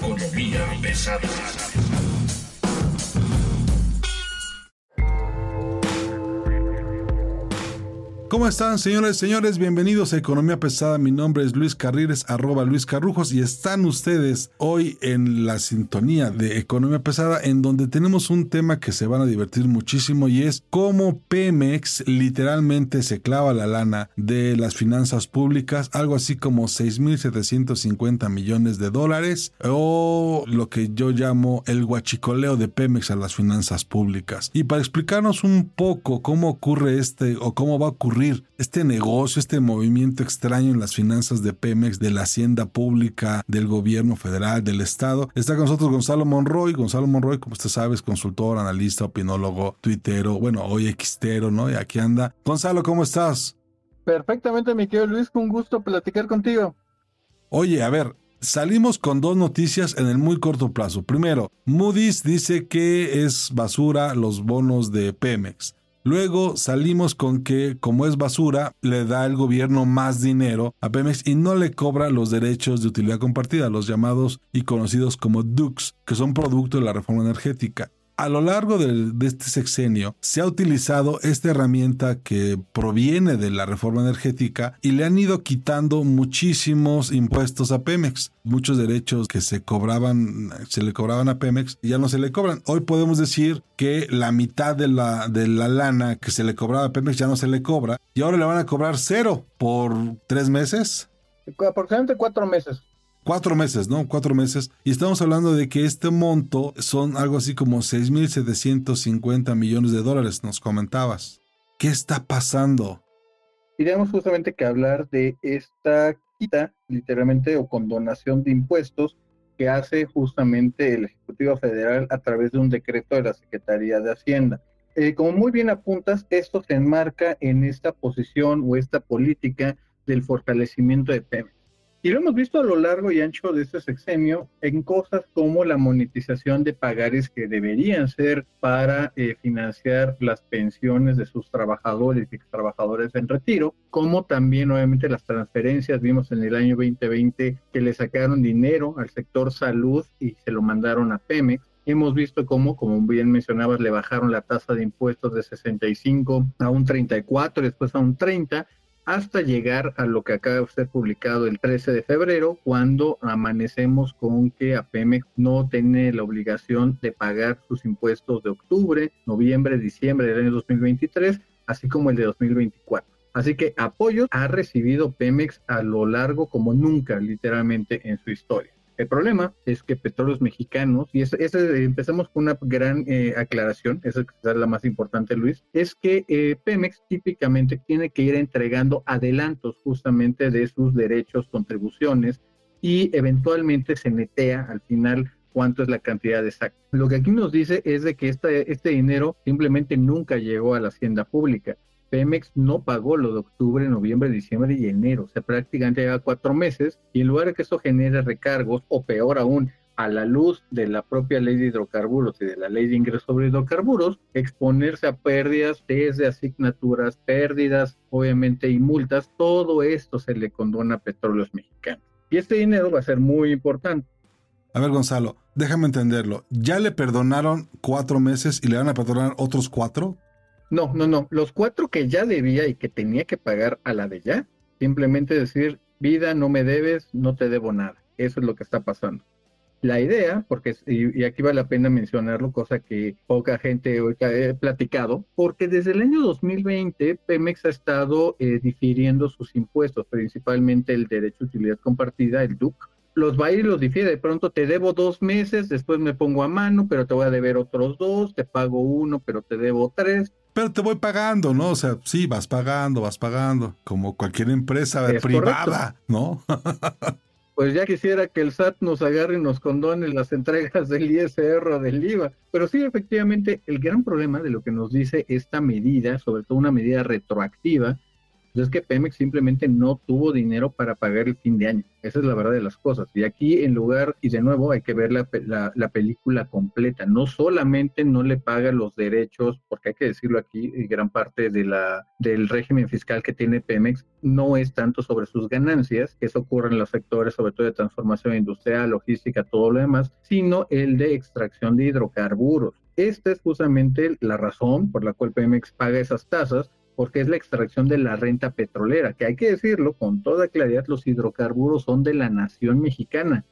Economía pesada. ¿Cómo están, señores, señores? Bienvenidos a Economía Pesada. Mi nombre es Luis Carriles, arroba Luis Carrujos, y están ustedes hoy en la sintonía de Economía Pesada, en donde tenemos un tema que se van a divertir muchísimo y es cómo Pemex literalmente se clava la lana de las finanzas públicas, algo así como 6.750 millones de dólares, o lo que yo llamo el guachicoleo de Pemex a las finanzas públicas. Y para explicarnos un poco cómo ocurre este o cómo va a ocurrir este negocio, este movimiento extraño en las finanzas de Pemex, de la hacienda pública, del gobierno federal, del Estado. Está con nosotros Gonzalo Monroy. Gonzalo Monroy, como usted sabe, es consultor, analista, opinólogo, tuitero, bueno, hoy extero, ¿no? Y aquí anda. Gonzalo, ¿cómo estás? Perfectamente, mi querido Luis, con gusto platicar contigo. Oye, a ver, salimos con dos noticias en el muy corto plazo. Primero, Moody's dice que es basura los bonos de Pemex. Luego salimos con que, como es basura, le da el gobierno más dinero a Pemex y no le cobra los derechos de utilidad compartida, los llamados y conocidos como DUCs, que son producto de la reforma energética. A lo largo de, este sexenio se ha utilizado esta herramienta que proviene de la reforma energética y le han ido quitando muchísimos impuestos a Pemex. Muchos derechos que se cobraban, se le cobraban a Pemex, ya no se le cobran. Hoy podemos decir que la mitad de la, de la lana que se le cobraba a Pemex ya no se le cobra y ahora le van a cobrar cero por tres meses. Aproximadamente cuatro meses. Cuatro meses, ¿no? Cuatro meses. Y estamos hablando de que este monto son algo así como 6.750 millones de dólares, nos comentabas. ¿Qué está pasando? Tenemos justamente que hablar de esta quita, literalmente, o condonación de impuestos que hace justamente el Ejecutivo Federal a través de un decreto de la Secretaría de Hacienda. Eh, como muy bien apuntas, esto se enmarca en esta posición o esta política del fortalecimiento de Pemex. Y lo hemos visto a lo largo y ancho de este sexenio en cosas como la monetización de pagares que deberían ser para eh, financiar las pensiones de sus trabajadores y trabajadores en retiro, como también obviamente las transferencias. Vimos en el año 2020 que le sacaron dinero al sector salud y se lo mandaron a Pemex. Hemos visto cómo, como bien mencionabas, le bajaron la tasa de impuestos de 65 a un 34, después a un 30, hasta llegar a lo que acaba de ser publicado el 13 de febrero, cuando amanecemos con que a Pemex no tiene la obligación de pagar sus impuestos de octubre, noviembre, diciembre del año 2023, así como el de 2024. Así que apoyos ha recibido Pemex a lo largo como nunca, literalmente, en su historia. El problema es que Petróleos Mexicanos, y ese, ese, empezamos con una gran eh, aclaración, esa es la más importante, Luis, es que eh, Pemex típicamente tiene que ir entregando adelantos justamente de sus derechos, contribuciones, y eventualmente se netea al final cuánto es la cantidad exacta. Lo que aquí nos dice es de que este, este dinero simplemente nunca llegó a la hacienda pública. Pemex no pagó lo de octubre, noviembre, diciembre y enero, o sea, prácticamente lleva cuatro meses y en lugar de que eso genere recargos o peor aún, a la luz de la propia ley de hidrocarburos y de la ley de ingresos sobre hidrocarburos, exponerse a pérdidas desde asignaturas, pérdidas, obviamente, y multas, todo esto se le condona a petróleos mexicanos. Y este dinero va a ser muy importante. A ver, Gonzalo, déjame entenderlo. ¿Ya le perdonaron cuatro meses y le van a perdonar otros cuatro? No, no, no. Los cuatro que ya debía y que tenía que pagar a la de ya, simplemente decir, vida, no me debes, no te debo nada. Eso es lo que está pasando. La idea, porque, y, aquí vale la pena mencionarlo, cosa que poca gente he platicado, porque desde el año 2020 Pemex ha estado eh, difiriendo sus impuestos, principalmente el derecho de utilidad compartida, el DUC, los va a ir y los difiere. De pronto te debo dos meses, después me pongo a mano, pero te voy a deber otros dos, te pago uno, pero te debo tres. Pero te voy pagando, ¿no? O sea, sí, vas pagando, vas pagando, como cualquier empresa privada, ¿no? pues ya quisiera que el SAT nos agarre y nos condone las entregas del ISR o del IVA. Pero sí, efectivamente, el gran problema de lo que nos dice esta medida, sobre todo una medida retroactiva, pues es que Pemex simplemente no tuvo dinero para pagar el fin de año. Esa es la verdad de las cosas. Y aquí en lugar, y de nuevo hay que ver la, la, película completa. No solamente no le paga los derechos, porque hay que decirlo aquí, gran parte del régimen fiscal que tiene Pemex no es tanto sobre sus ganancias, que eso ocurre en los sectores sobre todo de transformación industrial, logística, todo lo demás, sino el de extracción de hidrocarburos. Esta es justamente la razón por la cual Pemex paga esas tasas, porque es la extracción de la renta petrolera, que hay que decirlo con toda claridad, los hidrocarburos son de la nación mexicana.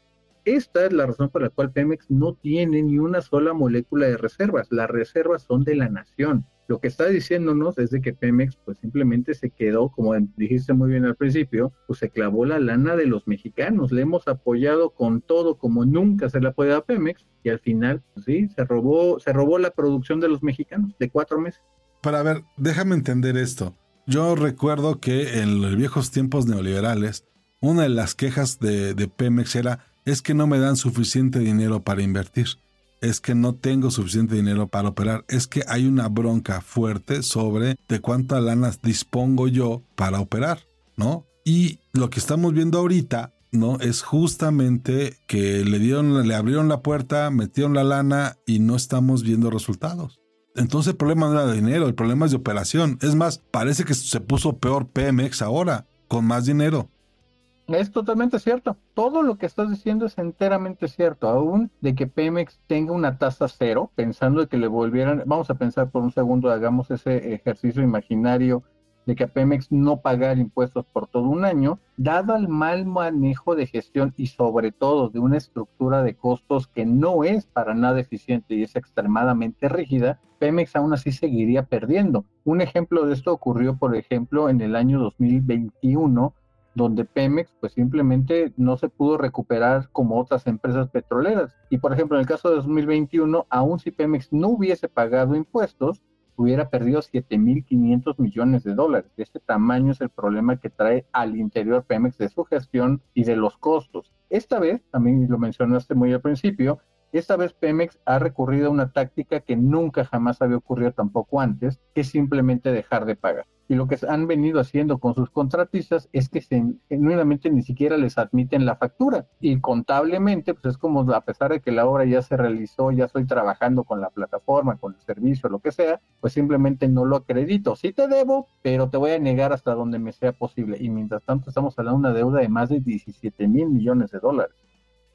Esta es la razón por la cual Pemex no tiene ni una sola molécula de reservas. Las reservas son de la nación. Lo que está diciéndonos es de que Pemex pues simplemente se quedó, como dijiste muy bien al principio, pues se clavó la lana de los mexicanos. Le hemos apoyado con todo como nunca se le apoyado a Pemex y al final, pues, sí, se robó, se robó la producción de los mexicanos de cuatro meses. Para ver, déjame entender esto. Yo recuerdo que en los viejos tiempos neoliberales, una de las quejas de, Pemex era es que no me dan suficiente dinero para invertir, es que no tengo suficiente dinero para operar, es que hay una bronca fuerte sobre de cuánta lana dispongo yo para operar, ¿no? Y lo que estamos viendo ahorita, ¿no? Es justamente que le dieron, le abrieron la puerta, metieron la lana y no estamos viendo resultados. Entonces el problema no era de dinero, el problema es de operación. Es más, parece que se puso peor Pemex ahora, con más dinero. Es totalmente cierto. Todo lo que estás diciendo es enteramente cierto. Aún de que Pemex tenga una tasa cero, pensando de que le volvieran, vamos a pensar por un segundo, hagamos ese ejercicio imaginario de que a Pemex no pagar impuestos por todo un año, dado el mal manejo de gestión y sobre todo de una estructura de costos que no es para nada eficiente y es extremadamente rígida, Pemex aún así seguiría perdiendo. Un ejemplo de esto ocurrió, por ejemplo, en el año 2021, donde Pemex pues simplemente no se pudo recuperar como otras empresas petroleras. Y por ejemplo, en el caso de 2021, aún si Pemex no hubiese pagado impuestos, hubiera perdido 7.500 millones de dólares. Este tamaño es el problema que trae al interior Pemex de su gestión y de los costos. Esta vez, también lo mencionaste muy al principio, esta vez Pemex ha recurrido a una táctica que nunca jamás había ocurrido tampoco antes, que es simplemente dejar de pagar y lo que han venido haciendo con sus contratistas es que genuinamente ni siquiera les admiten la factura y contablemente pues es como a pesar de que la obra ya se realizó, ya estoy trabajando con la plataforma, con el servicio, lo que sea, pues simplemente no lo acredito. Sí te debo, pero te voy a negar hasta donde me sea posible y mientras tanto estamos hablando de una deuda de más de 17 mil millones de dólares.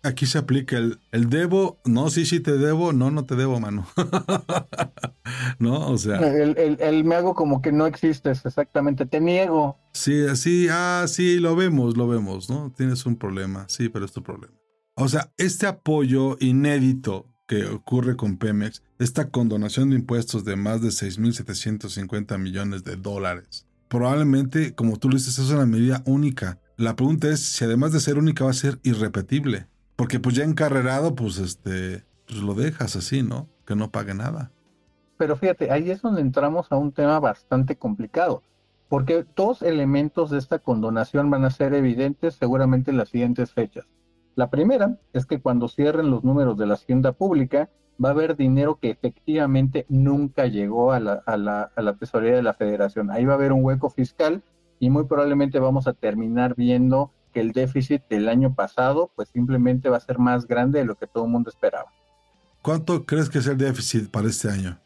Aquí se aplica el, el debo, no, sí, sí te debo, no, no te debo, mano. ¿No? O sea. El, me hago como que no existes, exactamente, te niego. Sí, sí, ah, sí, lo vemos, lo vemos, ¿no? Tienes un problema, sí, pero es tu problema. O sea, este apoyo inédito que ocurre con Pemex, esta condonación de impuestos de más de 6.750 millones de dólares, probablemente, como tú lo dices, es una medida única. La pregunta es si además de ser única va a ser irrepetible. Porque pues ya encarrerado, pues este, pues lo dejas así, ¿no? Que no pague nada. Pero fíjate, ahí es donde entramos a un tema bastante complicado, porque dos elementos de esta condonación van a ser evidentes seguramente en las siguientes fechas. La primera es que cuando cierren los números de la hacienda pública, va a haber dinero que efectivamente nunca llegó a la, a la, a la tesorería de la federación. Ahí va a haber un hueco fiscal y muy probablemente vamos a terminar viendo que el déficit del año pasado pues simplemente va a ser más grande de lo que todo el mundo esperaba. ¿Cuánto crees que es el déficit para este año?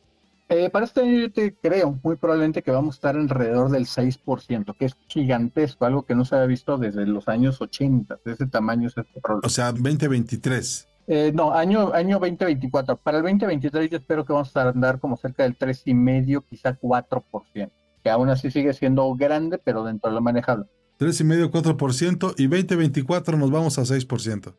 Eh, para este año yo te creo muy probablemente que vamos a estar alrededor del 6%, que es gigantesco, algo que no se había visto desde los años 80, de ese tamaño es este problema. O sea, 2023. Eh, no, año, año 2024. Para el 2023 yo espero que vamos a andar como cerca del 3,5, quizá 4%, que aún así sigue siendo grande, pero dentro de lo manejable. 3,5, 4% y 2024 nos vamos a 6%.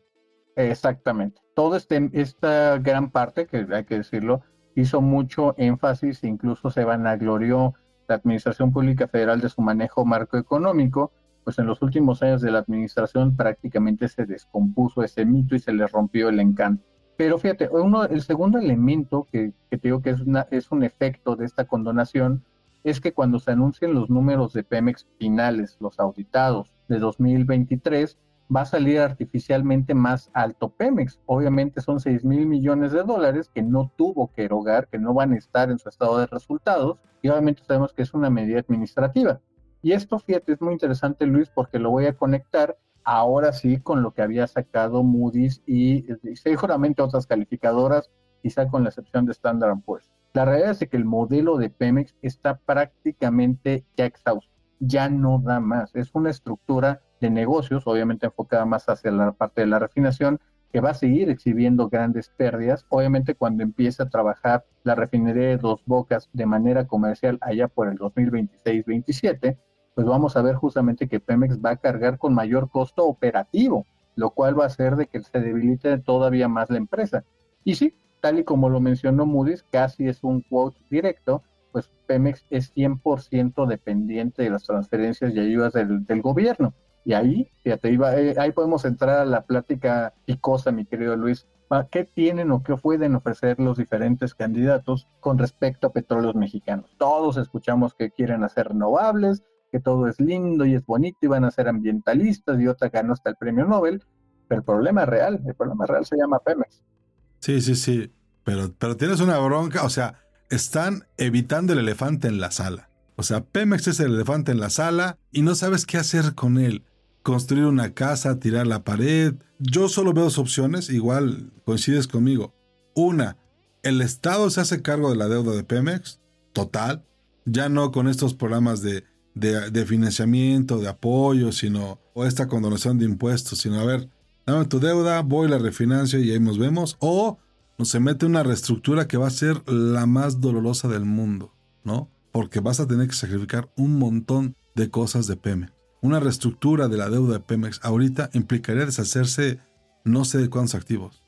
Exactamente. Todo este, esta gran parte, que hay que decirlo, hizo mucho énfasis, incluso se vanaglorió la Administración Pública Federal de su manejo marco económico, pues en los últimos años de la administración prácticamente se descompuso ese mito y se le rompió el encanto. Pero fíjate, uno, el segundo elemento que, que te digo que es, una, es un efecto de esta condonación es que cuando se anuncien los números de Pemex finales, los auditados de 2023, va a salir artificialmente más alto Pemex. Obviamente son 6 mil millones de dólares que no tuvo que erogar, que no van a estar en su estado de resultados y obviamente sabemos que es una medida administrativa. Y esto, fíjate, es muy interesante, Luis, porque lo voy a conectar ahora sí con lo que había sacado Moody's y, seguramente otras calificadoras, quizá con la excepción de Standard Poor's. La realidad es que el modelo de Pemex está prácticamente ya exhausto, ya no da más. Es una estructura de negocios, obviamente enfocada más hacia la parte de la refinación, que va a seguir exhibiendo grandes pérdidas. Obviamente cuando empiece a trabajar la refinería de Dos Bocas de manera comercial allá por el 2026-27, pues vamos a ver justamente que Pemex va a cargar con mayor costo operativo, lo cual va a hacer de que se debilite todavía más la empresa. Y sí, tal y como lo mencionó Moody's, casi es un quote directo, pues Pemex es 100% dependiente de las transferencias y ayudas del, gobierno. Y ahí, fíjate, iba, eh, ahí podemos entrar a la plática picosa, mi querido Luis. ¿Qué tienen o qué pueden ofrecer los diferentes candidatos con respecto a petróleos mexicanos? Todos escuchamos que quieren hacer renovables, que todo es lindo y es bonito y van a ser ambientalistas y otra ganó hasta el premio Nobel, pero el problema real, el problema real se llama Pemex. Sí, sí, sí. Pero, pero tienes una bronca, o sea, están evitando el elefante en la sala. O sea, Pemex es el elefante en la sala y no sabes qué hacer con él. Construir una casa, tirar la pared. Yo solo veo dos opciones, igual coincides conmigo. Una, el Estado se hace cargo de la deuda de Pemex, total. Ya no con estos programas de, de, de financiamiento, de apoyo, sino, o esta condonación de impuestos, sino, a ver, dame tu deuda, voy, la refinancio y ahí nos vemos. O se mete una reestructura que va a ser la más dolorosa del mundo, ¿no? Porque vas a tener que sacrificar un montón de cosas de Pemex. Una reestructura de la deuda de Pemex ahorita implicaría deshacerse no sé de cuántos activos.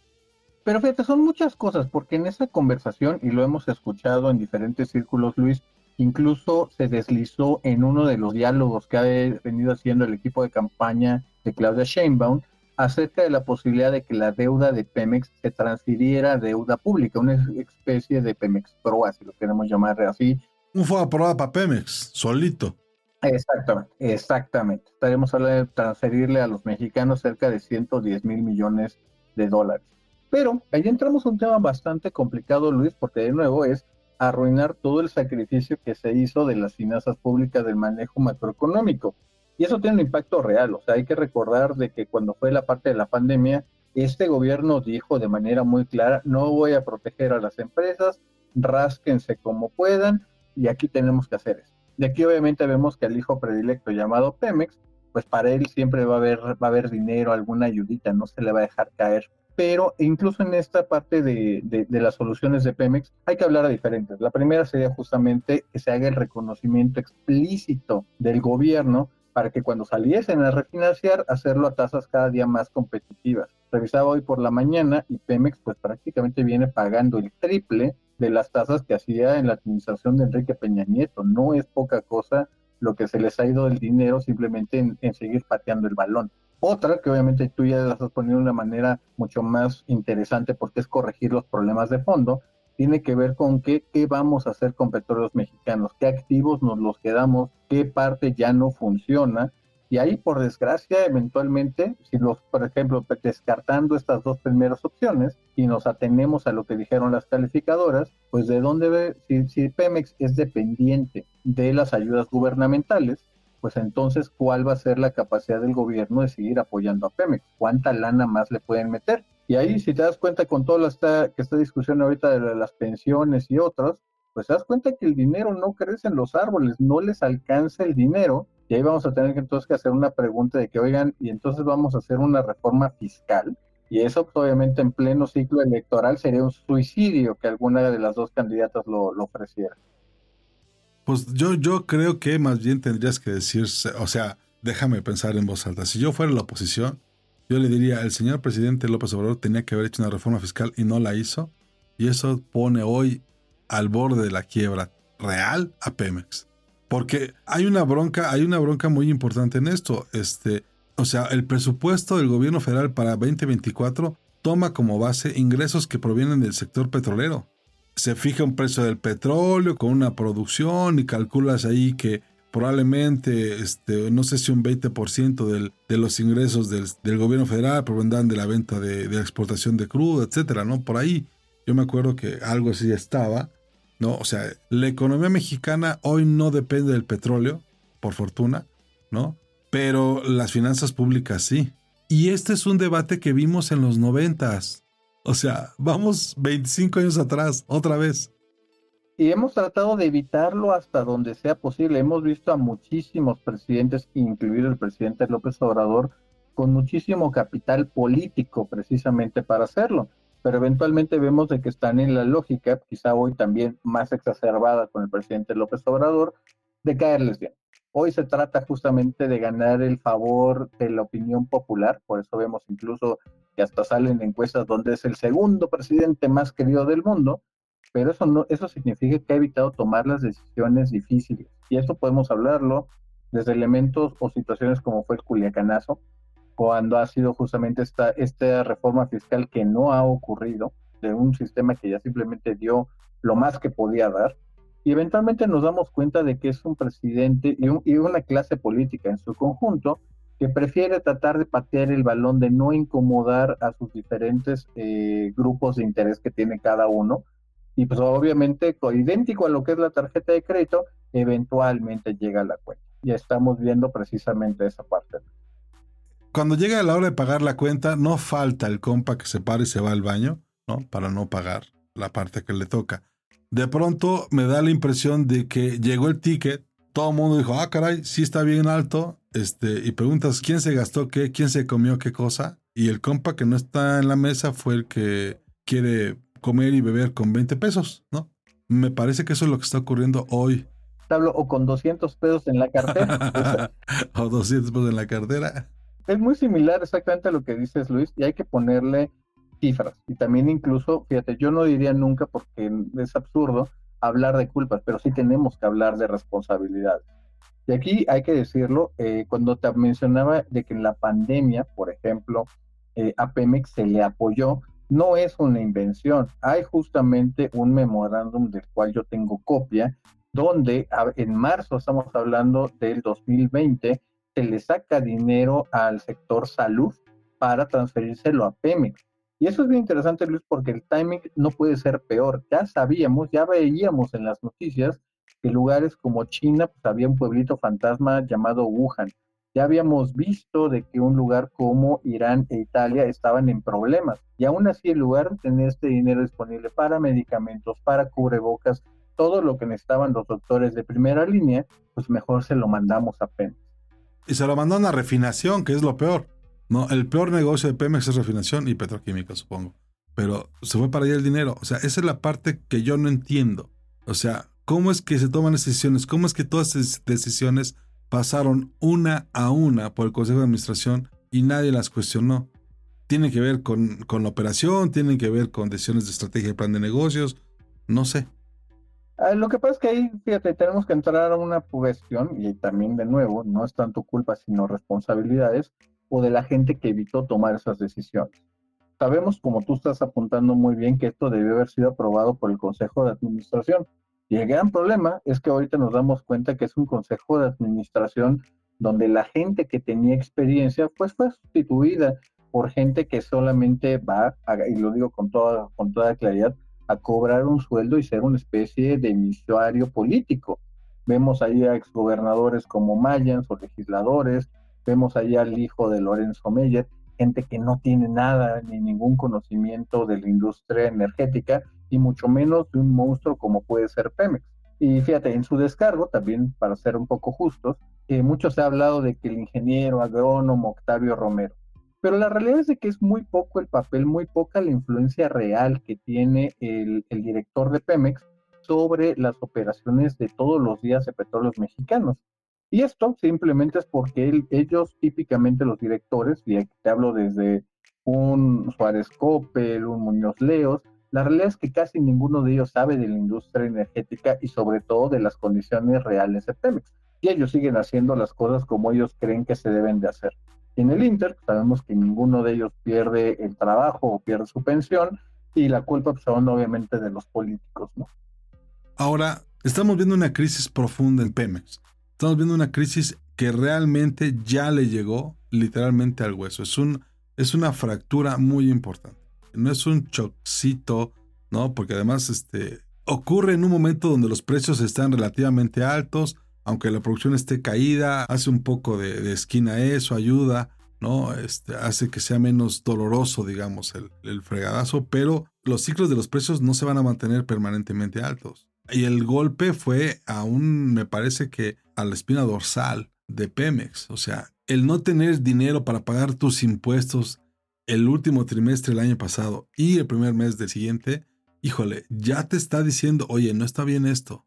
Pero fíjate, son muchas cosas, porque en esa conversación, y lo hemos escuchado en diferentes círculos, Luis, incluso se deslizó en uno de los diálogos que ha venido haciendo el equipo de campaña de Claudia Sheinbaum, acerca de la posibilidad de que la deuda de Pemex se transfiriera a deuda pública, una especie de Pemex Pro, si lo queremos llamar así. Un fue aprobada para Pemex, solito. Exactamente, exactamente. Estaremos hablando de transferirle a los mexicanos cerca de 110 mil millones de dólares. Pero ahí entramos a un tema bastante complicado, Luis, porque de nuevo es arruinar todo el sacrificio que se hizo de las finanzas públicas del manejo macroeconómico. Y eso tiene un impacto real, o sea, hay que recordar de que cuando fue la parte de la pandemia, este gobierno dijo de manera muy clara, no voy a proteger a las empresas, rásquense como puedan, y aquí tenemos que hacer eso. De aquí obviamente vemos que el hijo predilecto llamado Pemex, pues para él siempre va a haber, va a haber dinero, alguna ayudita, no se le va a dejar caer. Pero incluso en esta parte de, de las soluciones de Pemex hay que hablar a diferentes. La primera sería justamente que se haga el reconocimiento explícito del gobierno para que cuando saliesen a refinanciar, hacerlo a tasas cada día más competitivas. Revisaba hoy por la mañana y Pemex pues prácticamente viene pagando el triple de las tasas que hacía en la administración de Enrique Peña Nieto. No es poca cosa lo que se les ha ido del dinero simplemente en, en seguir pateando el balón. Otra que obviamente tú ya las has ponido de una manera mucho más interesante porque es corregir los problemas de fondo, tiene que ver con qué, qué vamos a hacer con petróleos mexicanos, qué activos nos los quedamos, qué parte ya no funciona. Y ahí, por desgracia, eventualmente, si los, por ejemplo, descartando estas dos primeras opciones y nos atenemos a lo que dijeron las calificadoras, pues de dónde ve, si, si Pemex es dependiente de las ayudas gubernamentales, pues entonces, ¿cuál va a ser la capacidad del gobierno de seguir apoyando a Pemex? ¿Cuánta lana más le pueden meter? Y ahí, si te das cuenta con toda esta, que discusión ahorita de las pensiones y otras, pues te das cuenta que el dinero no crece en los árboles, no les alcanza el dinero. Y ahí vamos a tener que entonces que hacer una pregunta de que, oigan, y entonces vamos a hacer una reforma fiscal. Y eso, pues, obviamente, en pleno ciclo electoral sería un suicidio que alguna de las dos candidatas lo, lo ofreciera. Pues yo, yo creo que más bien tendrías que decir, o sea, déjame pensar en voz alta. Si yo fuera la oposición, yo le diría, el señor presidente López Obrador tenía que haber hecho una reforma fiscal y no la hizo. Y eso pone hoy al borde de la quiebra real a Pemex. Porque hay una bronca, hay una bronca muy importante en esto. Este, o sea, el presupuesto del gobierno federal para 2024 toma como base ingresos que provienen del sector petrolero. Se fija un precio del petróleo con una producción y calculas ahí que probablemente, este, no sé si un 20% del, de los ingresos del, gobierno federal provendrán de la venta de, de, exportación de crudo, etcétera, ¿no? Por ahí yo me acuerdo que algo así estaba, ¿no? O sea, la economía mexicana hoy no depende del petróleo, por fortuna, ¿no? Pero las finanzas públicas sí. Y este es un debate que vimos en los noventas. O sea, vamos 25 años atrás, otra vez. Y hemos tratado de evitarlo hasta donde sea posible. Hemos visto a muchísimos presidentes, incluido el presidente López Obrador, con muchísimo capital político precisamente para hacerlo. Pero eventualmente vemos de que están en la lógica, quizá hoy también más exacerbada con el presidente López Obrador, de caerles bien. Hoy se trata justamente de ganar el favor de la opinión popular, por eso vemos incluso que hasta salen encuestas donde es el segundo presidente más querido del mundo, pero eso no, eso significa que ha evitado tomar las decisiones difíciles. Y eso podemos hablarlo desde elementos o situaciones como fue el Culiacanazo, cuando ha sido justamente esta, esta reforma fiscal que no ha ocurrido, de un sistema que ya simplemente dio lo más que podía dar, y eventualmente nos damos cuenta de que es un presidente y, una clase política en su conjunto que prefiere tratar de patear el balón, de no incomodar a sus diferentes eh, grupos de interés que tiene cada uno. Y pues obviamente, idéntico a lo que es la tarjeta de crédito, eventualmente llega a la cuenta. Y estamos viendo precisamente esa parte. Cuando llega la hora de pagar la cuenta, no falta el compa que se para y se va al baño, ¿no? Para no pagar la parte que le toca de pronto me da la impresión de que llegó el ticket, todo el mundo dijo, ah, caray, sí está bien alto, este, y preguntas quién se gastó qué, quién se comió qué cosa, y el compa que no está en la mesa fue el que quiere comer y beber con 20 pesos, ¿no? Me parece que eso es lo que está ocurriendo hoy. O con 200 pesos en la cartera. o 200 pesos en la cartera. Es muy similar exactamente a lo que dices, Luis, y hay que ponerle cifras. Y también incluso, fíjate, yo no diría nunca porque es absurdo hablar de culpas, pero sí tenemos que hablar de responsabilidades. Y aquí hay que decirlo, eh, cuando te mencionaba de que en la pandemia, por ejemplo, eh, a Pemex se le apoyó, no es una invención. Hay justamente un memorándum del cual yo tengo copia, donde en marzo, estamos hablando del 2020, se le saca dinero al sector salud para transferírselo a Pemex. Y eso es bien interesante, Luis, porque el timing no puede ser peor. Ya sabíamos, ya veíamos en las noticias que lugares como China, pues había un pueblito fantasma llamado Wuhan. Ya habíamos visto de que un lugar como Irán e Italia estaban en problemas. Y aún así, en lugar de tener este dinero disponible para medicamentos, para cubrebocas, todo lo que necesitaban los doctores de primera línea, pues mejor se lo mandamos a Pemex. Y se lo mandaron a refinación, que es lo peor. No, el peor negocio de Pemex es refinación y petroquímica, supongo. Pero se fue para allá el dinero. O sea, esa es la parte que yo no entiendo. O sea, ¿cómo es que se toman decisiones? ¿Cómo es que todas esas decisiones pasaron una a una por el Consejo de Administración y nadie las cuestionó? Tienen que ver con, con la operación, tienen que ver con decisiones de estrategia y plan de negocios, no sé. Ah, lo que pasa es que ahí, fíjate, tenemos que entrar a una cuestión y también de nuevo, no es tanto culpa sino responsabilidades o de la gente que evitó tomar esas decisiones. Sabemos, como tú estás apuntando muy bien, que esto debió haber sido aprobado por el Consejo de Administración. Y el gran problema es que ahorita nos damos cuenta que es un Consejo de Administración donde la gente que tenía experiencia pues fue sustituida por gente que solamente va, y lo digo con toda, con toda claridad, a cobrar un sueldo y ser una especie de emisario político. Vemos ahí a exgobernadores como Mayans o legisladores Vemos allá al hijo de Lorenzo Meyer, gente que no tiene nada ni ningún conocimiento de la industria energética y mucho menos de un monstruo como puede ser Pemex. Y fíjate, en su descargo, también para ser un poco justos, eh, mucho se ha hablado de que el ingeniero agrónomo Octavio Romero, pero la realidad es de que es muy poco el papel, muy poca la influencia real que tiene el, director de Pemex sobre las operaciones de todos los días de petróleos mexicanos. Y esto simplemente es porque ellos, típicamente los directores, y aquí te hablo desde un Suárez Coppel, un Muñoz Leos, La realidad es que casi ninguno de ellos sabe de la industria energética y sobre todo de las condiciones reales de Pemex. Y ellos siguen haciendo las cosas como ellos creen que se deben de hacer. en el Inter sabemos que ninguno de ellos pierde el trabajo o pierde su pensión y la culpa pues, son obviamente de los políticos, ¿no? Ahora, estamos viendo una crisis profunda en Pemex. Estamos viendo una crisis que realmente ya le llegó literalmente al hueso. Es, un, es una fractura muy importante. No es un chocito, ¿no? Porque además este, ocurre en un momento donde los precios están relativamente altos, aunque la producción esté caída, hace un poco de, esquina eso, ayuda, ¿no? Este, hace que sea menos doloroso, digamos, el, el, fregadazo, pero los ciclos de los precios no se van a mantener permanentemente altos. Y el golpe fue aún, me parece que a la espina dorsal de Pemex. O sea, el no tener dinero para pagar tus impuestos el último trimestre del año pasado y el primer mes del siguiente, híjole, ya te está diciendo, oye, no está bien esto.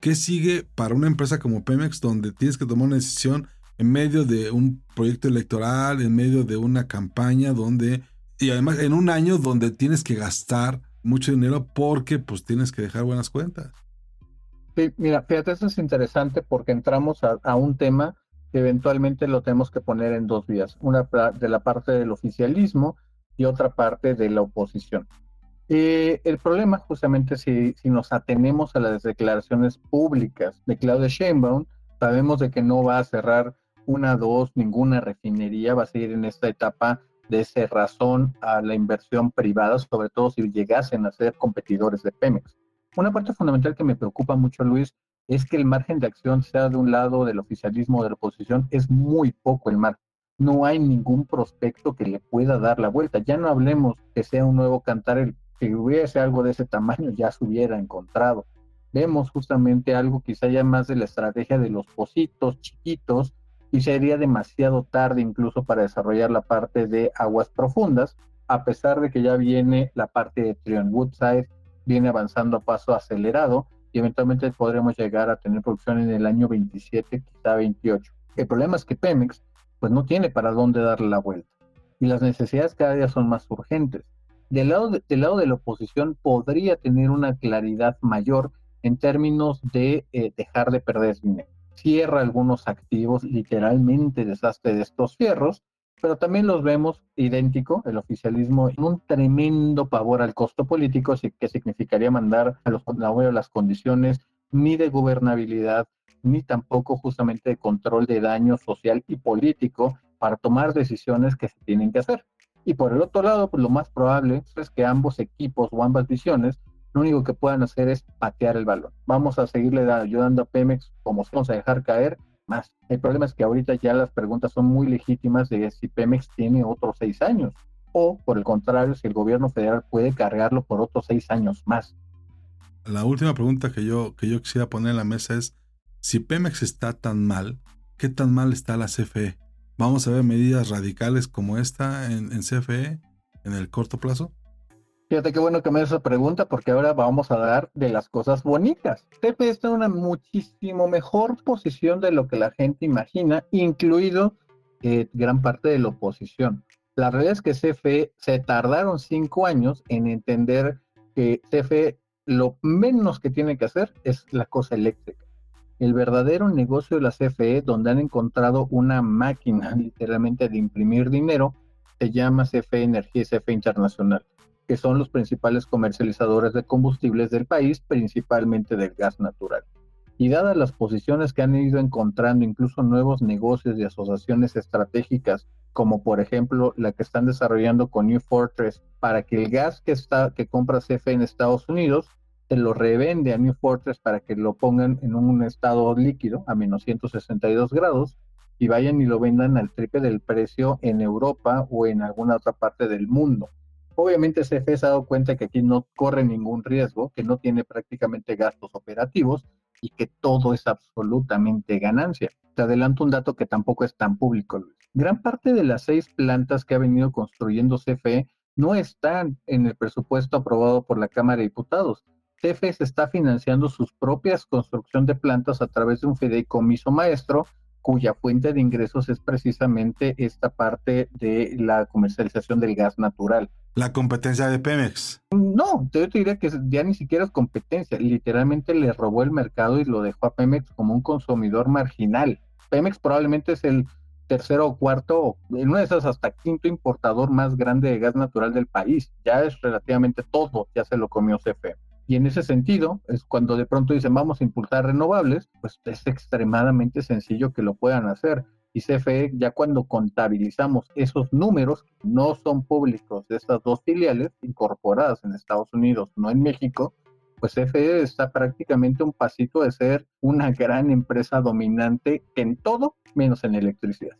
¿Qué sigue para una empresa como Pemex donde tienes que tomar una decisión en medio de un proyecto electoral, en medio de una campaña donde, y además en un año donde tienes que gastar mucho dinero porque pues tienes que dejar buenas cuentas? Sí, mira, fíjate, eso es interesante porque entramos a, un tema eventualmente lo tenemos que poner en dos vías, una de la parte del oficialismo y otra parte de la oposición. Eh, el problema, justamente, si, si, nos atenemos a las declaraciones públicas de Claudia Sheinbaum, sabemos de que no va a cerrar una, dos, ninguna refinería, va a seguir en esta etapa de razón a la inversión privada, sobre todo si llegasen a ser competidores de Pemex. Una parte fundamental que me preocupa mucho, Luis, es que el margen de acción, sea de un lado del oficialismo o de la oposición, es muy poco el margen no hay ningún prospecto que le pueda dar la vuelta. Ya no hablemos que sea un nuevo cantar el si hubiese algo de ese tamaño ya se hubiera encontrado. Vemos justamente algo quizá ya más de la estrategia de los pocitos chiquitos y sería demasiado tarde incluso para desarrollar la parte de aguas profundas, a pesar de que ya viene la parte de Trion Woodside, viene avanzando a paso acelerado eventualmente podremos llegar a tener producción en el año 27, quizá 28. El problema es que Pemex pues no tiene para dónde darle la vuelta y las necesidades cada día son más urgentes del lado de, del lado de la oposición podría tener una claridad mayor en términos de eh, dejar de perder dinero. Cierra algunos activos, literalmente desastre de estos fierros, pero también los vemos idéntico, el oficialismo, en un tremendo pavor al costo político, que significaría mandar a los a las condiciones ni de gobernabilidad, ni tampoco justamente de control de daño social y político para tomar decisiones que se tienen que hacer. Y por el otro lado, pues lo más probable es que ambos equipos o ambas visiones lo único que puedan hacer es patear el balón. Vamos a seguirle ayudando a Pemex como se vamos a dejar caer más. El problema es que ahorita ya las preguntas son muy legítimas de si Pemex tiene otros seis años o por el contrario, si el gobierno federal puede cargarlo por otros seis años más. La última pregunta que yo, que yo quisiera poner en la mesa es, si Pemex está tan mal, ¿qué tan mal está la CFE? ¿Vamos a ver medidas radicales como esta en, CFE en el corto plazo? Fíjate qué bueno que me haces esa pregunta porque ahora vamos a dar de las cosas bonitas. CFE está en una muchísimo mejor posición de lo que la gente imagina, incluido eh, gran parte de la oposición. La realidad es que CFE se tardaron cinco años en entender que CFE lo menos que tiene que hacer es la cosa eléctrica el verdadero negocio de la CFE, donde han encontrado una máquina literalmente de imprimir dinero, se llama CFE Energía y CFE Internacional, que son los principales comercializadores de combustibles del país, principalmente del gas natural. Y dadas las posiciones que han ido encontrando, incluso nuevos negocios y asociaciones estratégicas, como por ejemplo la que están desarrollando con New Fortress, para que el gas que, está, que compra CFE en Estados Unidos se lo revende a New Fortress para que lo pongan en un estado líquido a menos 162 grados y vayan y lo vendan al triple del precio en Europa o en alguna otra parte del mundo. Obviamente CFE se ha dado cuenta que aquí no corre ningún riesgo, que no tiene prácticamente gastos operativos y que todo es absolutamente ganancia. Te adelanto un dato que tampoco es tan público, Gran parte de las seis plantas que ha venido construyendo CFE no están en el presupuesto aprobado por la Cámara de Diputados CFE está financiando sus propias construcción de plantas a través de un fideicomiso maestro cuya fuente de ingresos es precisamente esta parte de la comercialización del gas natural. La competencia de Pemex. No, yo te diría que ya ni siquiera es competencia, literalmente le robó el mercado y lo dejó a Pemex como un consumidor marginal. Pemex probablemente es el tercero o cuarto, en una de esas hasta quinto importador más grande de gas natural del país. Ya es relativamente todo, ya se lo comió CFE. Y en ese sentido, es cuando de pronto dicen vamos a impulsar renovables, pues es extremadamente sencillo que lo puedan hacer. Y CFE, ya cuando contabilizamos esos números, no son públicos de estas dos filiales incorporadas en Estados Unidos, no en México, pues CFE está prácticamente un pasito de ser una gran empresa dominante en todo menos en electricidad.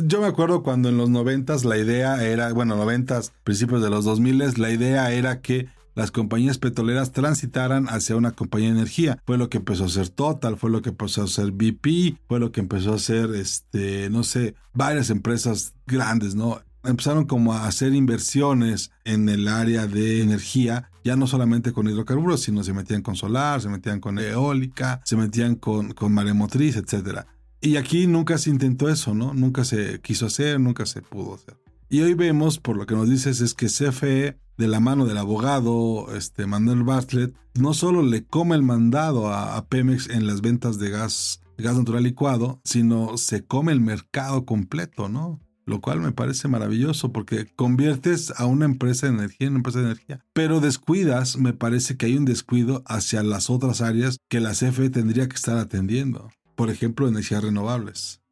Yo me acuerdo cuando en los noventas la idea era, bueno, noventas, principios de los dos miles, la idea era que las compañías petroleras transitaran hacia una compañía de energía. Fue lo que empezó a hacer Total, fue lo que empezó a hacer BP, fue lo que empezó a hacer, este, no sé, varias empresas grandes, ¿no? Empezaron como a hacer inversiones en el área de energía, ya no solamente con hidrocarburos, sino se metían con solar, se metían con eólica, se metían con, con maremotriz, etc. Y aquí nunca se intentó eso, ¿no? Nunca se quiso hacer, nunca se pudo hacer. Y hoy vemos, por lo que nos dices, es que CFE, de la mano del abogado este, Manuel Bartlett, no solo le come el mandado a, Pemex en las ventas de gas, gas natural licuado, sino se come el mercado completo, ¿no? Lo cual me parece maravilloso porque conviertes a una empresa de energía en una empresa de energía. Pero descuidas, me parece que hay un descuido hacia las otras áreas que la CFE tendría que estar atendiendo. Por ejemplo, energías renovables.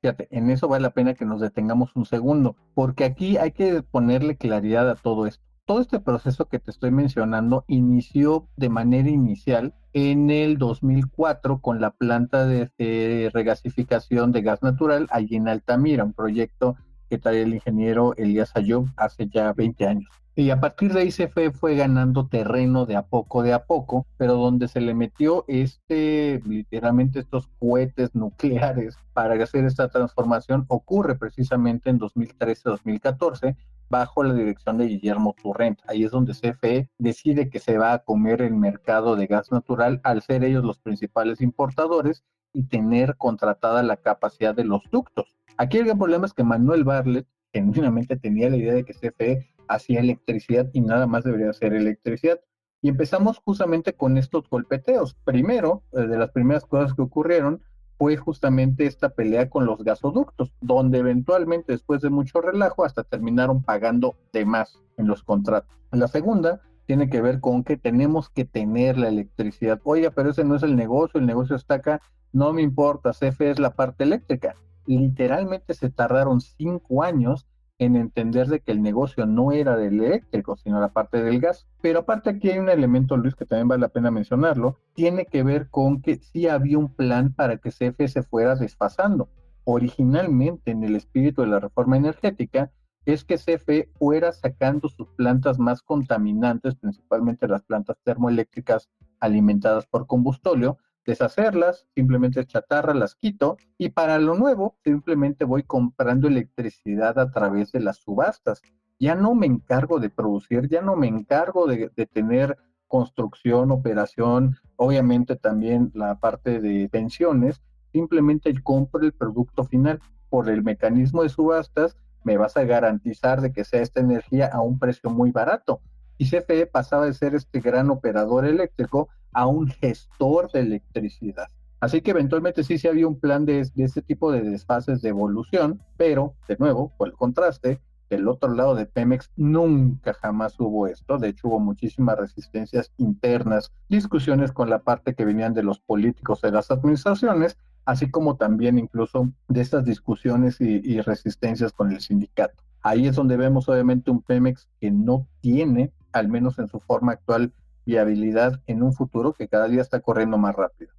Fíjate, en eso vale la pena que nos detengamos un segundo, porque aquí hay que ponerle claridad a todo esto. Todo este proceso que te estoy mencionando inició de manera inicial en el 2004 con la planta de, regasificación de gas natural allí en Altamira, un proyecto que traía el ingeniero Elías Ayub hace ya 20 años. Y a partir de ahí se fue, ganando terreno de a poco, de a poco, pero donde se le metió este, literalmente estos cohetes nucleares para hacer esta transformación ocurre precisamente en 2013-2014 bajo la dirección de Guillermo Turrent. Ahí es donde CFE decide que se va a comer el mercado de gas natural al ser ellos los principales importadores y tener contratada la capacidad de los ductos. Aquí el gran problema es que Manuel Barlet genuinamente tenía la idea de que CFE hacía electricidad y nada más debería ser electricidad. Y empezamos justamente con estos golpeteos. Primero, eh, de las primeras cosas que ocurrieron fue justamente esta pelea con los gasoductos, donde eventualmente después de mucho relajo hasta terminaron pagando de más en los contratos. La segunda tiene que ver con que tenemos que tener la electricidad. Oiga, pero ese no es el negocio, el negocio está acá, no me importa, CFE es la parte eléctrica. Literalmente se tardaron cinco años en entender de que el negocio no era del eléctrico, sino la parte del gas. Pero aparte aquí hay un elemento, Luis, que también vale la pena mencionarlo, tiene que ver con que sí había un plan para que CFE se fuera desfasando. Originalmente, en el espíritu de la reforma energética, es que CFE fuera sacando sus plantas más contaminantes, principalmente las plantas termoeléctricas alimentadas por combustóleo, deshacerlas, simplemente chatarra, las quito y para lo nuevo simplemente voy comprando electricidad a través de las subastas. Ya no me encargo de producir, ya no me encargo de, tener construcción, operación, obviamente también la parte de pensiones, simplemente compro el producto final. Por el mecanismo de subastas me vas a garantizar de que sea esta energía a un precio muy barato. Y CFE pasaba de ser este gran operador eléctrico a un gestor de electricidad. Así que eventualmente sí, sí había un plan de, de este tipo de desfases de evolución, pero de nuevo, por el contraste, del otro lado de Pemex nunca jamás hubo esto. De hecho, hubo muchísimas resistencias internas, discusiones con la parte que venían de los políticos de las administraciones, así como también incluso de estas discusiones y, y resistencias con el sindicato. Ahí es donde vemos obviamente un Pemex que no tiene, al menos en su forma actual, viabilidad en un futuro que cada día está corriendo más rápido.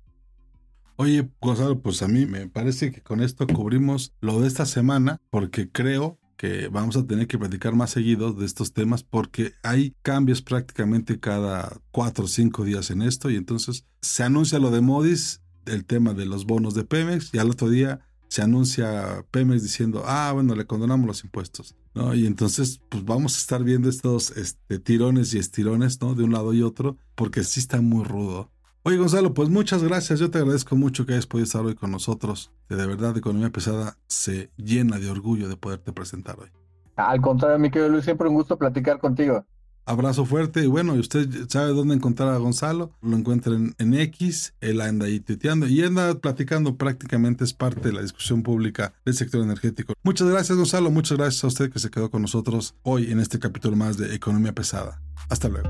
Oye, Gonzalo, pues a mí me parece que con esto cubrimos lo de esta semana, porque creo que vamos a tener que platicar más seguido de estos temas porque hay cambios prácticamente cada cuatro o cinco días en esto y entonces se anuncia lo de Modis, el tema de los bonos de Pemex y al otro día se anuncia Pemex diciendo, ah, bueno, le condonamos los impuestos. ¿no? Y entonces, pues vamos a estar viendo estos este, tirones y estirones, ¿no? De un lado y otro, porque sí está muy rudo. Oye, Gonzalo, pues muchas gracias. Yo te agradezco mucho que hayas podido estar hoy con nosotros. De verdad, Economía Pesada se llena de orgullo de poderte presentar hoy. Al contrario, mi querido Luis, siempre un gusto platicar contigo. Abrazo fuerte y bueno, y usted sabe dónde encontrar a Gonzalo, lo encuentren en X, él anda ahí tuiteando y anda platicando prácticamente, es parte de la discusión pública del sector energético. Muchas gracias Gonzalo, muchas gracias a usted que se quedó con nosotros hoy en este capítulo más de Economía Pesada. Hasta luego.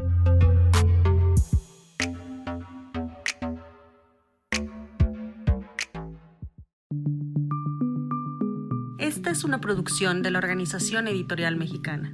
Esta es una producción de la Organización Editorial Mexicana.